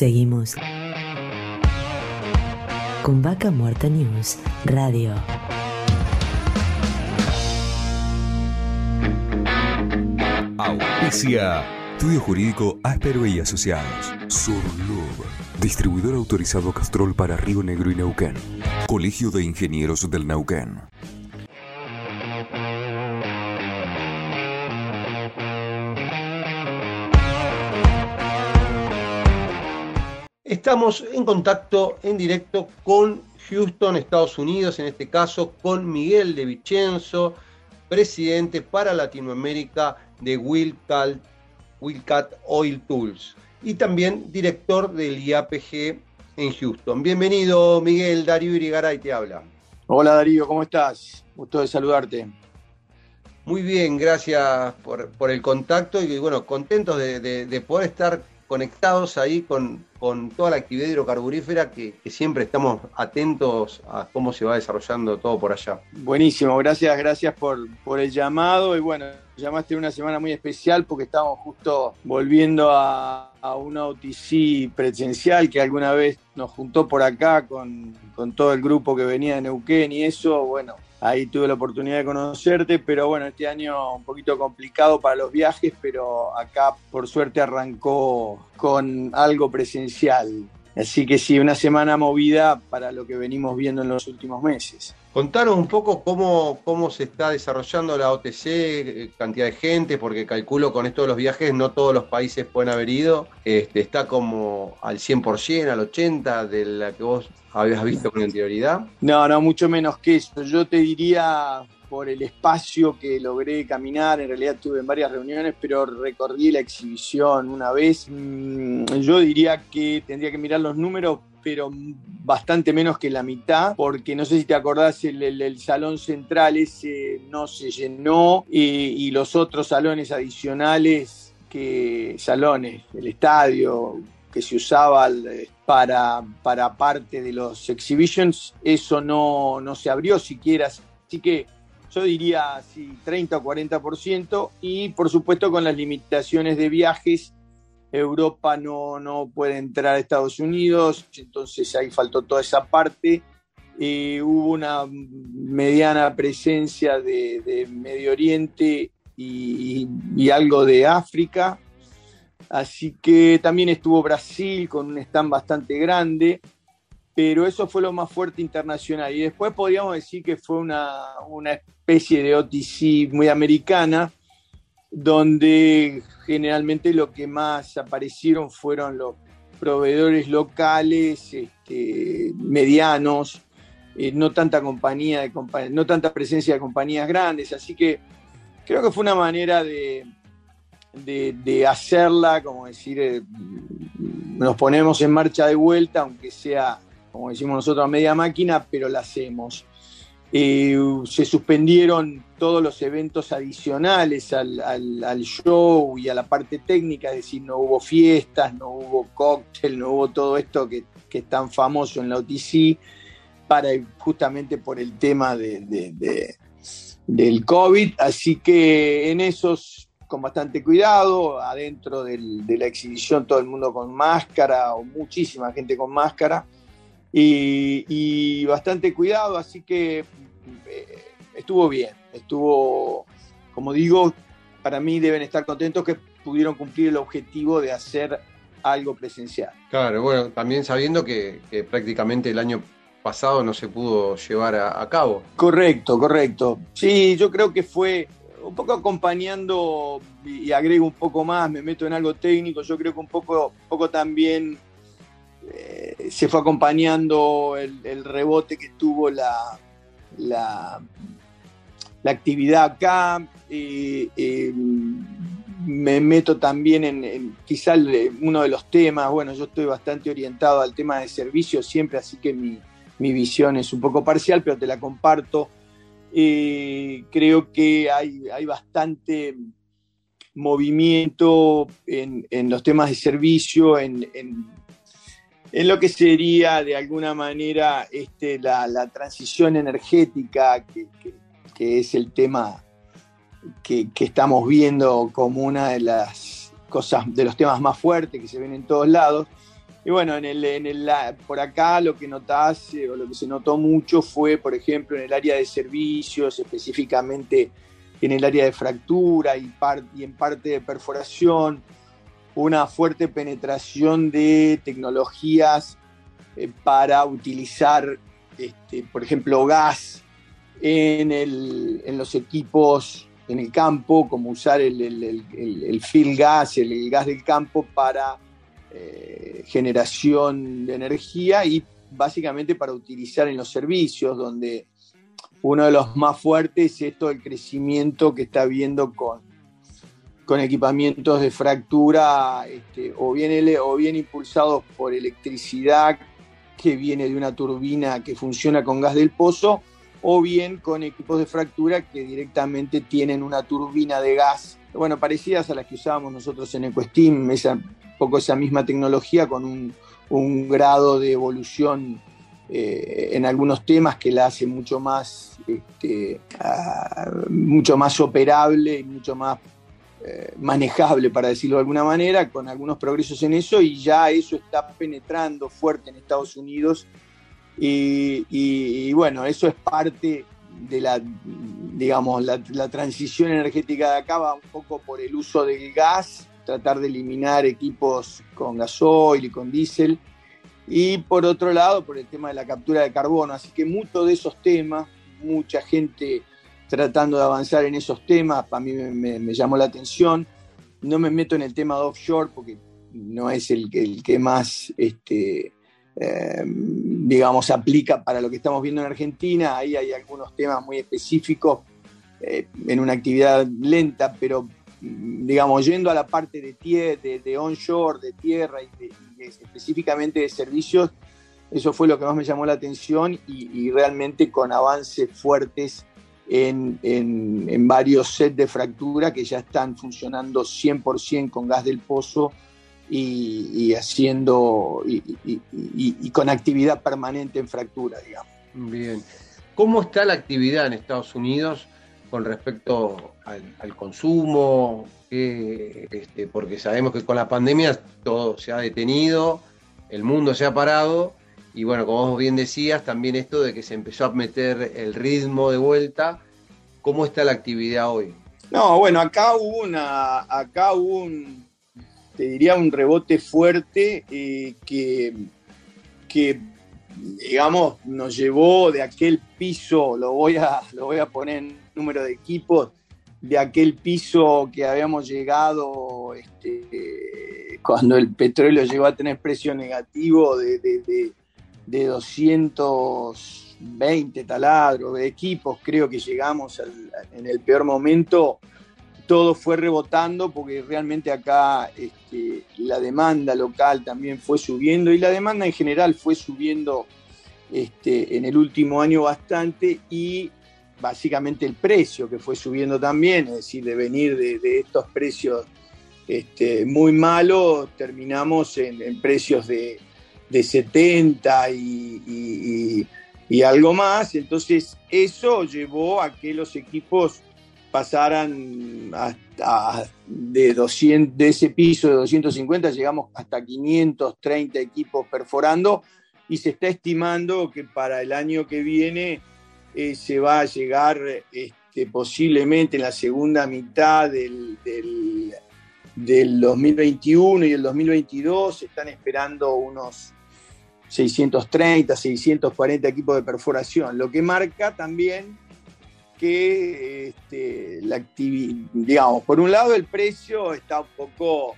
Seguimos con Vaca Muerta News Radio. Auspicia. Estudio Jurídico Áspero y Asociados. Surlub. Distribuidor autorizado Castrol para Río Negro y Neuquén. Colegio de Ingenieros del Neuquén. Estamos en contacto en directo con Houston, Estados Unidos, en este caso con Miguel de Vicenzo, presidente para Latinoamérica de Wildcat, Wildcat Oil Tools y también director del IAPG en Houston. Bienvenido Miguel, Darío Irigaray te habla. Hola Darío, ¿cómo estás? Gusto de saludarte. Muy bien, gracias por, el contacto y bueno, contentos de poder estar conectados ahí con, con toda la actividad hidrocarburífera que, siempre estamos atentos a cómo se va desarrollando todo por allá. Buenísimo, gracias, gracias por, por el llamado y bueno, llamaste una semana muy especial porque estamos justo volviendo a, a una OTC presencial que alguna vez nos juntó por acá con, con todo el grupo que venía de Neuquén y eso, bueno, ahí tuve la oportunidad de conocerte, pero bueno, este año un poquito complicado para los viajes, pero acá por suerte arrancó con algo presencial. Así que sí, una semana movida para lo que venimos viendo en los últimos meses. Contanos un poco cómo, cómo se está desarrollando la OTC, eh, cantidad de gente, porque calculo con esto de los viajes no todos los países pueden haber ido. Este, está como al 100%, al 80% de la que vos habías visto con anterioridad. No, no, mucho menos que eso. Yo te diría por el espacio que logré caminar, en realidad estuve en varias reuniones, pero recorrí la exhibición una vez. Mm, yo diría que tendría que mirar los números, pero bastante menos que la mitad, porque no sé si te acordás, el, salón central ese no se llenó y, los otros salones adicionales que salones, el estadio que se usaba para, para parte de los exhibitions, eso no, no se abrió siquiera. Así que yo diría sí, 30 o 40%, y por supuesto con las limitaciones de viajes, Europa no, no puede entrar a Estados Unidos, entonces ahí faltó toda esa parte. Eh, hubo una mediana presencia de, Medio Oriente y, y, algo de África, así que también estuvo Brasil con un stand bastante grande pero eso fue lo más fuerte internacional. Y después podríamos decir que fue una, especie de OTC muy americana, donde generalmente lo que más aparecieron fueron los proveedores locales, este, medianos, eh, no tanta compañía de no tanta presencia de compañías grandes, así que creo que fue una manera de, de, hacerla, como decir, eh, nos ponemos en marcha de vuelta, aunque sea como decimos nosotros, a media máquina, pero la hacemos. Eh, se suspendieron todos los eventos adicionales al, show y a la parte técnica, es decir, no hubo fiestas, no hubo cóctel, no hubo todo esto que, es tan famoso en la OTC, para, justamente por el tema de, del COVID. Así que en esos con bastante cuidado, adentro de la exhibición todo el mundo con máscara o muchísima gente con máscara y, bastante cuidado, así que eh, estuvo bien, estuvo, como digo, para mí deben estar contentos que pudieron cumplir el objetivo de hacer algo presencial. Claro, bueno, también sabiendo que, prácticamente el año pasado no se pudo llevar a, cabo. Correcto, correcto. Sí, yo creo que fue un poco acompañando, y agrego un poco más, me meto en algo técnico, yo creo que un poco, un poco también se fue acompañando el, rebote que tuvo la, la, actividad acá. me meto también en, quizá uno de los temas, bueno, yo estoy bastante orientado al tema de servicios siempre, así que mi, visión es un poco parcial, pero te la comparto. creo que hay, hay bastante movimiento en, los temas de servicio, en, en lo que sería de alguna manera este, la, transición energética, que, es el tema que, estamos viendo como una de las cosas, de los temas más fuertes que se ven en todos lados. Y bueno, en el, en el, por acá lo que notás, o lo que se notó mucho fue, por ejemplo, en el área de servicios, específicamente en el área de fractura y, y en parte de perforación, una fuerte penetración de tecnologías eh, para utilizar, este, por ejemplo, gas en, los equipos en el campo, como usar el, el, el field gas, el, gas del campo para eh, generación de energía y básicamente para utilizar en los servicios, donde uno de los más fuertes es todo el crecimiento que está habiendo con, con equipamientos de fractura este, o, bien, o bien impulsados por electricidad que viene de una turbina que funciona con gas del pozo, o bien con equipos de fractura que directamente tienen una turbina de gas, bueno, parecidas a las que usábamos nosotros en EcoSteam, esa, poco esa misma tecnología con un, grado de evolución eh, en algunos temas que la hace mucho más, este, ah, mucho más operable y mucho más eh, manejable, para decirlo de alguna manera, con algunos progresos en eso y ya eso está penetrando fuerte en Estados Unidos y, bueno, eso es parte de la, digamos, la, transición energética de acá va un poco por el uso del gas tratar de eliminar equipos con gasoil y con diésel. Y por otro lado, por el tema de la captura de carbono. Así que muchos de esos temas, mucha gente tratando de avanzar en esos temas, para mí me, llamó la atención. No me meto en el tema de offshore porque no es el, que más, este, eh, digamos, aplica para lo que estamos viendo en Argentina. Ahí hay algunos temas muy específicos eh, en una actividad lenta, pero digamos, yendo a la parte de, de, de onshore, de tierra y, específicamente de servicios, eso fue lo que más me llamó la atención y, realmente con avances fuertes en, en, varios sets de fractura que ya están funcionando 100% con gas del pozo y, haciendo y, con actividad permanente en fractura, digamos. Bien. ¿Cómo está la actividad en Estados Unidos con respecto al, consumo, este, porque sabemos que con la pandemia todo se ha detenido, el mundo se ha parado, y bueno, como vos bien decías, también esto de que se empezó a meter el ritmo de vuelta, ¿cómo está la actividad hoy? No, bueno, acá hubo una, acá hubo un, te diría un rebote fuerte eh, que, que digamos, nos llevó de aquel piso, lo voy a, lo voy a poner en número de equipos, de aquel piso que habíamos llegado este, cuando el petróleo llegó a tener precio negativo de, 220 taladros de equipos, creo que llegamos en el peor momento, todo fue rebotando porque realmente acá este, la demanda local también fue subiendo y la demanda en general fue subiendo este, en el último año bastante y básicamente el precio que fue subiendo también, es decir, de venir de, estos precios este, muy malos, terminamos en, precios de, 70 y, algo más. Entonces eso llevó a que los equipos pasaran hasta de, 200, de ese piso de 250, llegamos hasta 530 equipos perforando y se está estimando que para el año que viene eh, se va a llegar este, posiblemente en la segunda mitad del, del, 2021 y el 2022 se están esperando unos 630, 640 equipos de perforación, lo que marca también que este, la actividad, digamos, por un lado el precio está un poco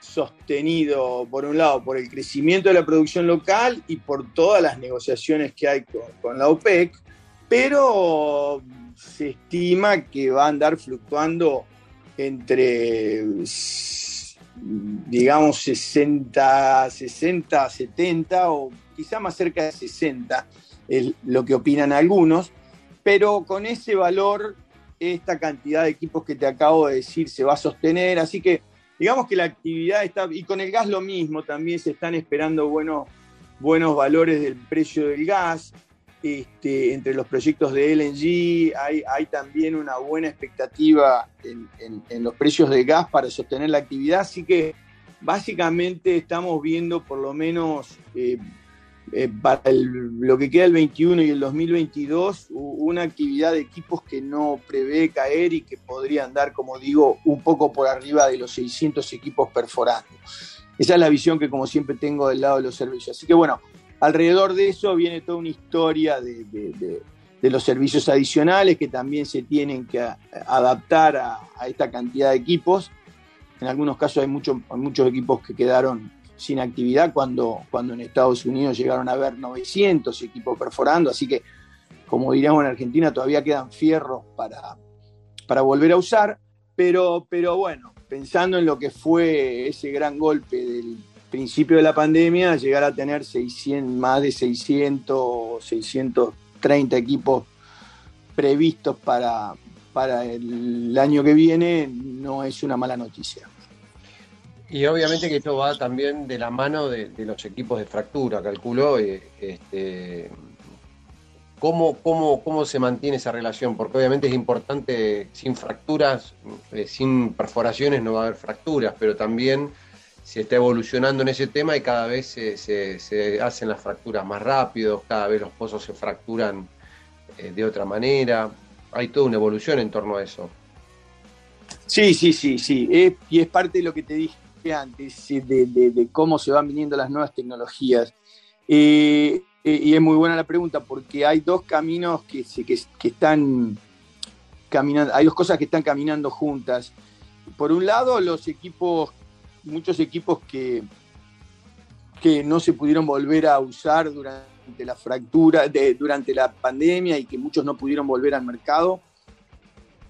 sostenido, por un lado, por el crecimiento de la producción local y por todas las negociaciones que hay con la OPEC, pero se estima que va a andar fluctuando entre, digamos, 60, 60, 70 o quizá más cerca de 60, es lo que opinan algunos, pero con ese valor, esta cantidad de equipos que te acabo de decir se va a sostener, así que digamos que la actividad está, y con el gas lo mismo, también se están esperando buenos, buenos valores del precio del gas, este, entre los proyectos de LNG hay, también una buena expectativa en, los precios de gas para sostener la actividad, así que básicamente estamos viendo por lo menos eh, eh, para lo que queda el 21 y el 2022 una actividad de equipos que no prevé caer y que podría andar, como digo, un poco por arriba de los 600 equipos perforando. Esa es la visión que como siempre tengo del lado de los servicios. Así que bueno, alrededor de eso viene toda una historia de, los servicios adicionales que también se tienen que adaptar a, esta cantidad de equipos. En algunos casos hay, hay muchos equipos que quedaron sin actividad cuando, cuando en Estados Unidos llegaron a haber 900 equipos perforando, así que como diríamos en Argentina todavía quedan fierros para, para volver a usar, pero, pero bueno, pensando en lo que fue ese gran golpe del principio de la pandemia, llegar a tener 600, más de 600, 630 equipos previstos para, para el año que viene no es una mala noticia. Y obviamente que esto va también de la mano de, los equipos de fractura, calculó. Eh, este, ¿cómo, cómo, cómo, se mantiene esa relación? Porque obviamente es importante, sin fracturas, eh, sin perforaciones no va a haber fracturas, pero también se está evolucionando en ese tema y cada vez se, hacen las fracturas más rápido, cada vez los pozos se fracturan eh, de otra manera. Hay toda una evolución en torno a eso. Sí, sí, sí, sí. y es parte de lo que te dije antes de, cómo se van viniendo las nuevas tecnologías. Eh, eh, y es muy buena la pregunta porque hay dos caminos que, que, están caminando, hay dos cosas que están caminando juntas. Por un lado, los equipos, muchos equipos que, que no se pudieron volver a usar durante la fractura, durante la pandemia y que muchos no pudieron volver al mercado.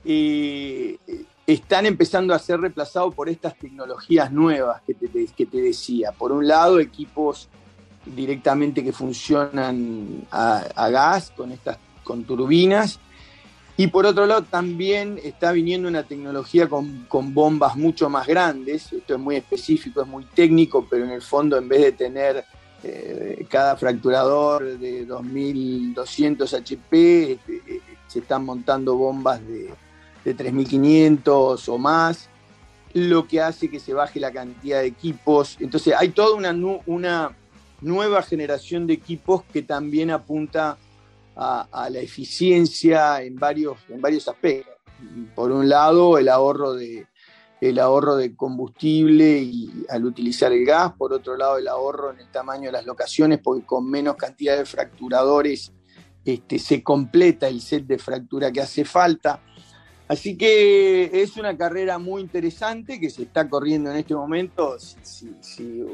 Eh, están empezando a ser reemplazados por estas tecnologías nuevas que te, que te decía. Por un lado, equipos directamente que funcionan a, gas con estas con turbinas y por otro lado también está viniendo una tecnología con, bombas mucho más grandes esto es muy específico es muy técnico pero en el fondo en vez de tener eh, cada fracturador de 2200 HP este, se están montando bombas de de 3.500 o más, lo que hace que se baje la cantidad de equipos. Entonces hay toda una, una nueva generación de equipos que también apunta a, la eficiencia en varios, en varios aspectos. Por un lado, el ahorro de, el ahorro de combustible y al utilizar el gas, por otro lado el ahorro en el tamaño de las locaciones, porque con menos cantidad de fracturadores este, se completa el set de fractura que hace falta. Así que es una carrera muy interesante que se está corriendo en este momento. Si,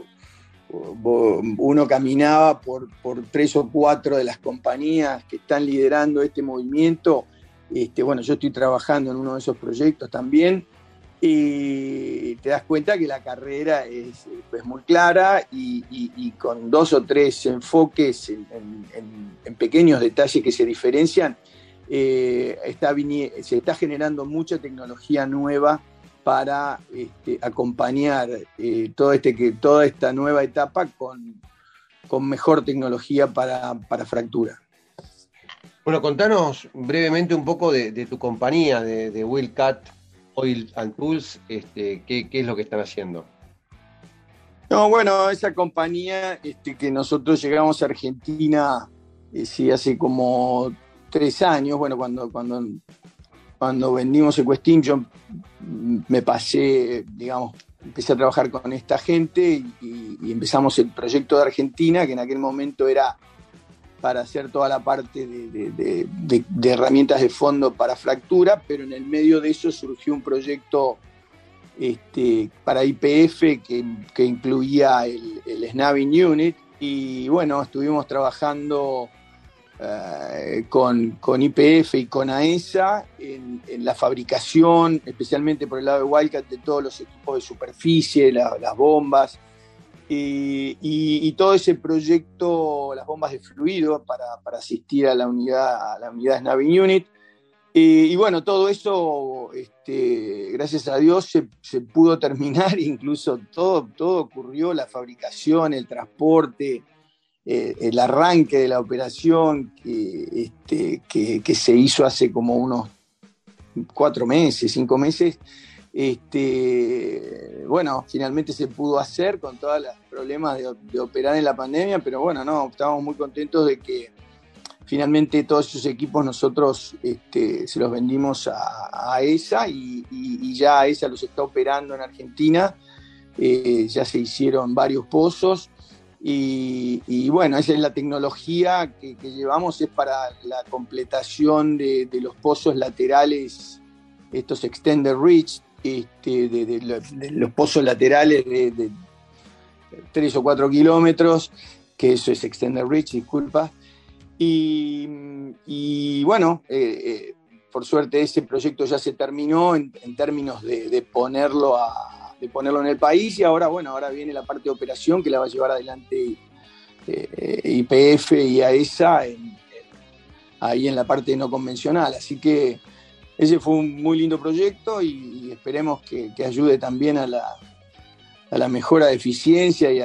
uno caminaba por, tres o cuatro de las compañías que están liderando este movimiento, este, bueno, yo estoy trabajando en uno de esos proyectos también, y te das cuenta que la carrera es, muy clara y, con dos o tres enfoques en pequeños detalles que se diferencian, eh, se está generando mucha tecnología nueva para este, acompañar eh, todo este, que, toda esta nueva etapa con, con mejor tecnología para, para, fractura. Bueno, contanos brevemente un poco de, tu compañía, de, de Wildcat Oil and Tools, este, ¿qué, es lo que están haciendo? No, bueno, esa compañía este, que nosotros llegamos a Argentina eh, sí, hace como tres años, bueno, cuando, cuando, cuando vendimos Equestinction, me pasé, digamos, empecé a trabajar con esta gente y, empezamos el proyecto de Argentina, que en aquel momento era para hacer toda la parte de, herramientas de fondo para fractura, pero en el medio de eso surgió un proyecto este, para IPF que, incluía el, el Unit. Y bueno, estuvimos trabajando eh, con, IPF y con AESA en, la fabricación, especialmente por el lado de Wildcat, de todos los equipos de superficie, las bombas y, todo ese proyecto, las bombas de fluido para, asistir a la unidad, a la unidad Snapping Unit. Y, bueno, todo eso, este, gracias a Dios, se, se, pudo terminar, incluso todo, todo ocurrió, la fabricación, el transporte, eh, el arranque de la operación este, que, se hizo hace como unos cuatro meses, cinco meses, este, bueno, finalmente se pudo hacer con todos los problemas de, operar en la pandemia, pero bueno, no, estábamos muy contentos de que finalmente todos esos equipos nosotros este, se los vendimos a, ESA y, ya ESA los está operando en Argentina. Eh, ya se hicieron varios pozos y, bueno, esa es la tecnología que, llevamos, es para la completación de, los pozos laterales, estos extended reach, este, los pozos laterales de, 3 o 4 kilómetros, que eso es extended reach, disculpa. Y, bueno, eh, eh, por suerte ese proyecto ya se terminó en, términos de, ponerlo de ponerlo en el país y ahora, bueno, ahora viene la parte de operación que la va a llevar adelante eh, IPF y AESA ahí en la parte no convencional. Así que ese fue un muy lindo proyecto y, esperemos que, ayude también a la, a la mejora de eficiencia y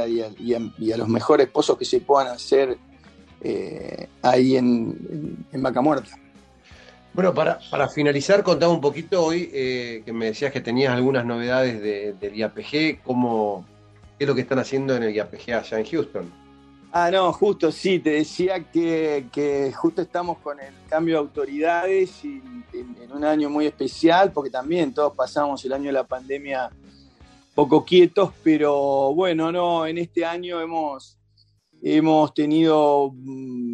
a, los mejores pozos que se puedan hacer eh, ahí en, en, Vaca Muerta. Bueno, para, para, finalizar, contame un poquito hoy eh, que me decías que tenías algunas novedades del IAPG, cómo, qué es lo que están haciendo en el IAPG allá en Houston. Ah, no, justo sí, te decía que, justo estamos con el cambio de autoridades y en, un año muy especial, porque también todos pasamos el año de la pandemia poco quietos, pero bueno, no, en este año hemos, hemos tenido, mm,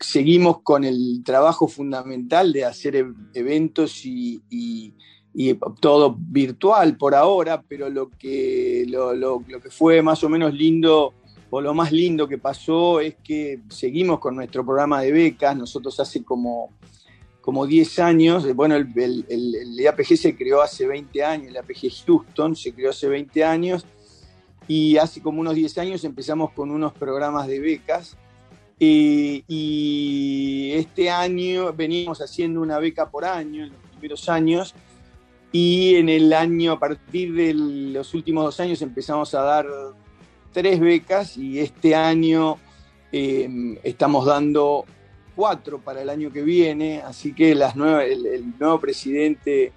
seguimos con el trabajo fundamental de hacer e, eventos y, todo virtual por ahora, pero lo que, lo que fue más o menos lindo lo más lindo que pasó es que seguimos con nuestro programa de becas. Nosotros hace como, como 10 años, bueno, el, el, IAPG se creó hace 20 años, el IAPG Houston se creó hace 20 años y hace como unos 10 años empezamos con unos programas de becas. Eh, y este año venimos haciendo una beca por año, en los primeros años, y en el año, a partir de los últimos dos años, empezamos a dar tres becas. Y este año eh, estamos dando cuatro para el año que viene, así que las el, nuevo presidente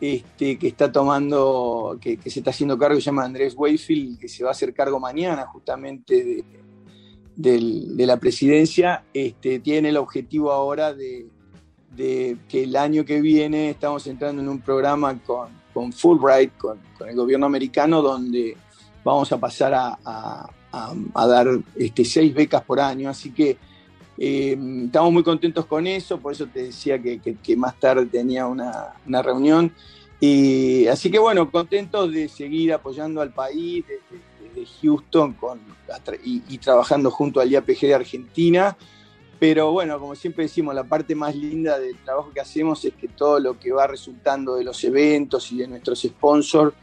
este, que está tomando, que, se está haciendo cargo, se llama Andrés Wayfield, que se va a hacer cargo mañana justamente de, la presidencia, este, tiene el objetivo ahora de, que el año que viene estamos entrando en un programa con, con Fulbright, con, el gobierno americano, donde vamos a pasar a, dar este, seis becas por año, así que eh, estamos muy contentos con eso, por eso te decía que, más tarde tenía una, reunión. Y, así que bueno, contentos de seguir apoyando al país desde, Houston con, y, trabajando junto al IAPG de Argentina. Pero bueno, como siempre decimos, la parte más linda del trabajo que hacemos es que todo lo que va resultando de los eventos y de nuestros sponsors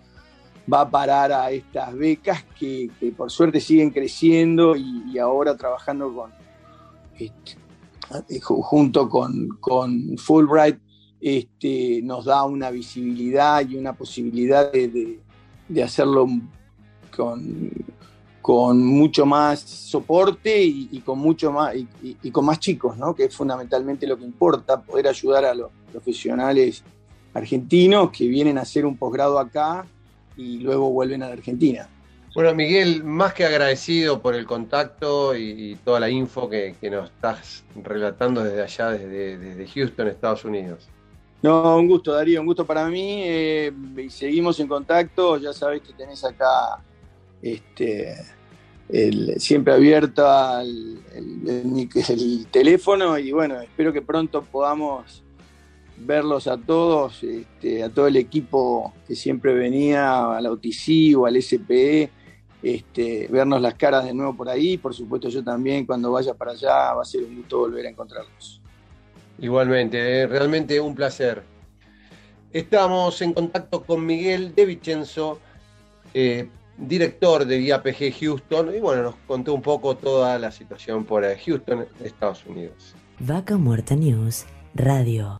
va a parar a estas becas que, por suerte siguen creciendo y, ahora trabajando con este, eh, junto con, Fulbright este, nos da una visibilidad y una posibilidad de, hacerlo con, con, mucho más soporte y, con mucho más y, con más chicos, ¿no? que es fundamentalmente lo que importa, poder ayudar a los profesionales argentinos que vienen a hacer un posgrado acá y luego vuelven a la Argentina. Bueno, Miguel, más que agradecido por el contacto y, toda la info que, nos estás relatando desde allá, desde, Houston, Estados Unidos. No, un gusto, Darío, un gusto para mí. Eh, y seguimos en contacto. Ya sabés que tenés acá este, siempre abierto el, el, teléfono y bueno, espero que pronto podamos verlos a todos, este, a todo el equipo que siempre venía, al OTC o al SPE, este, vernos las caras de nuevo por ahí. Por supuesto, yo también cuando vaya para allá va a ser un gusto volver a encontrarlos. Igualmente, eh, realmente un placer. Estamos en contacto con Miguel De Vicenzo, eh, director de IAPG Houston, y bueno, nos contó un poco toda la situación por Houston, Estados Unidos. Vaca Muerta News, Radio.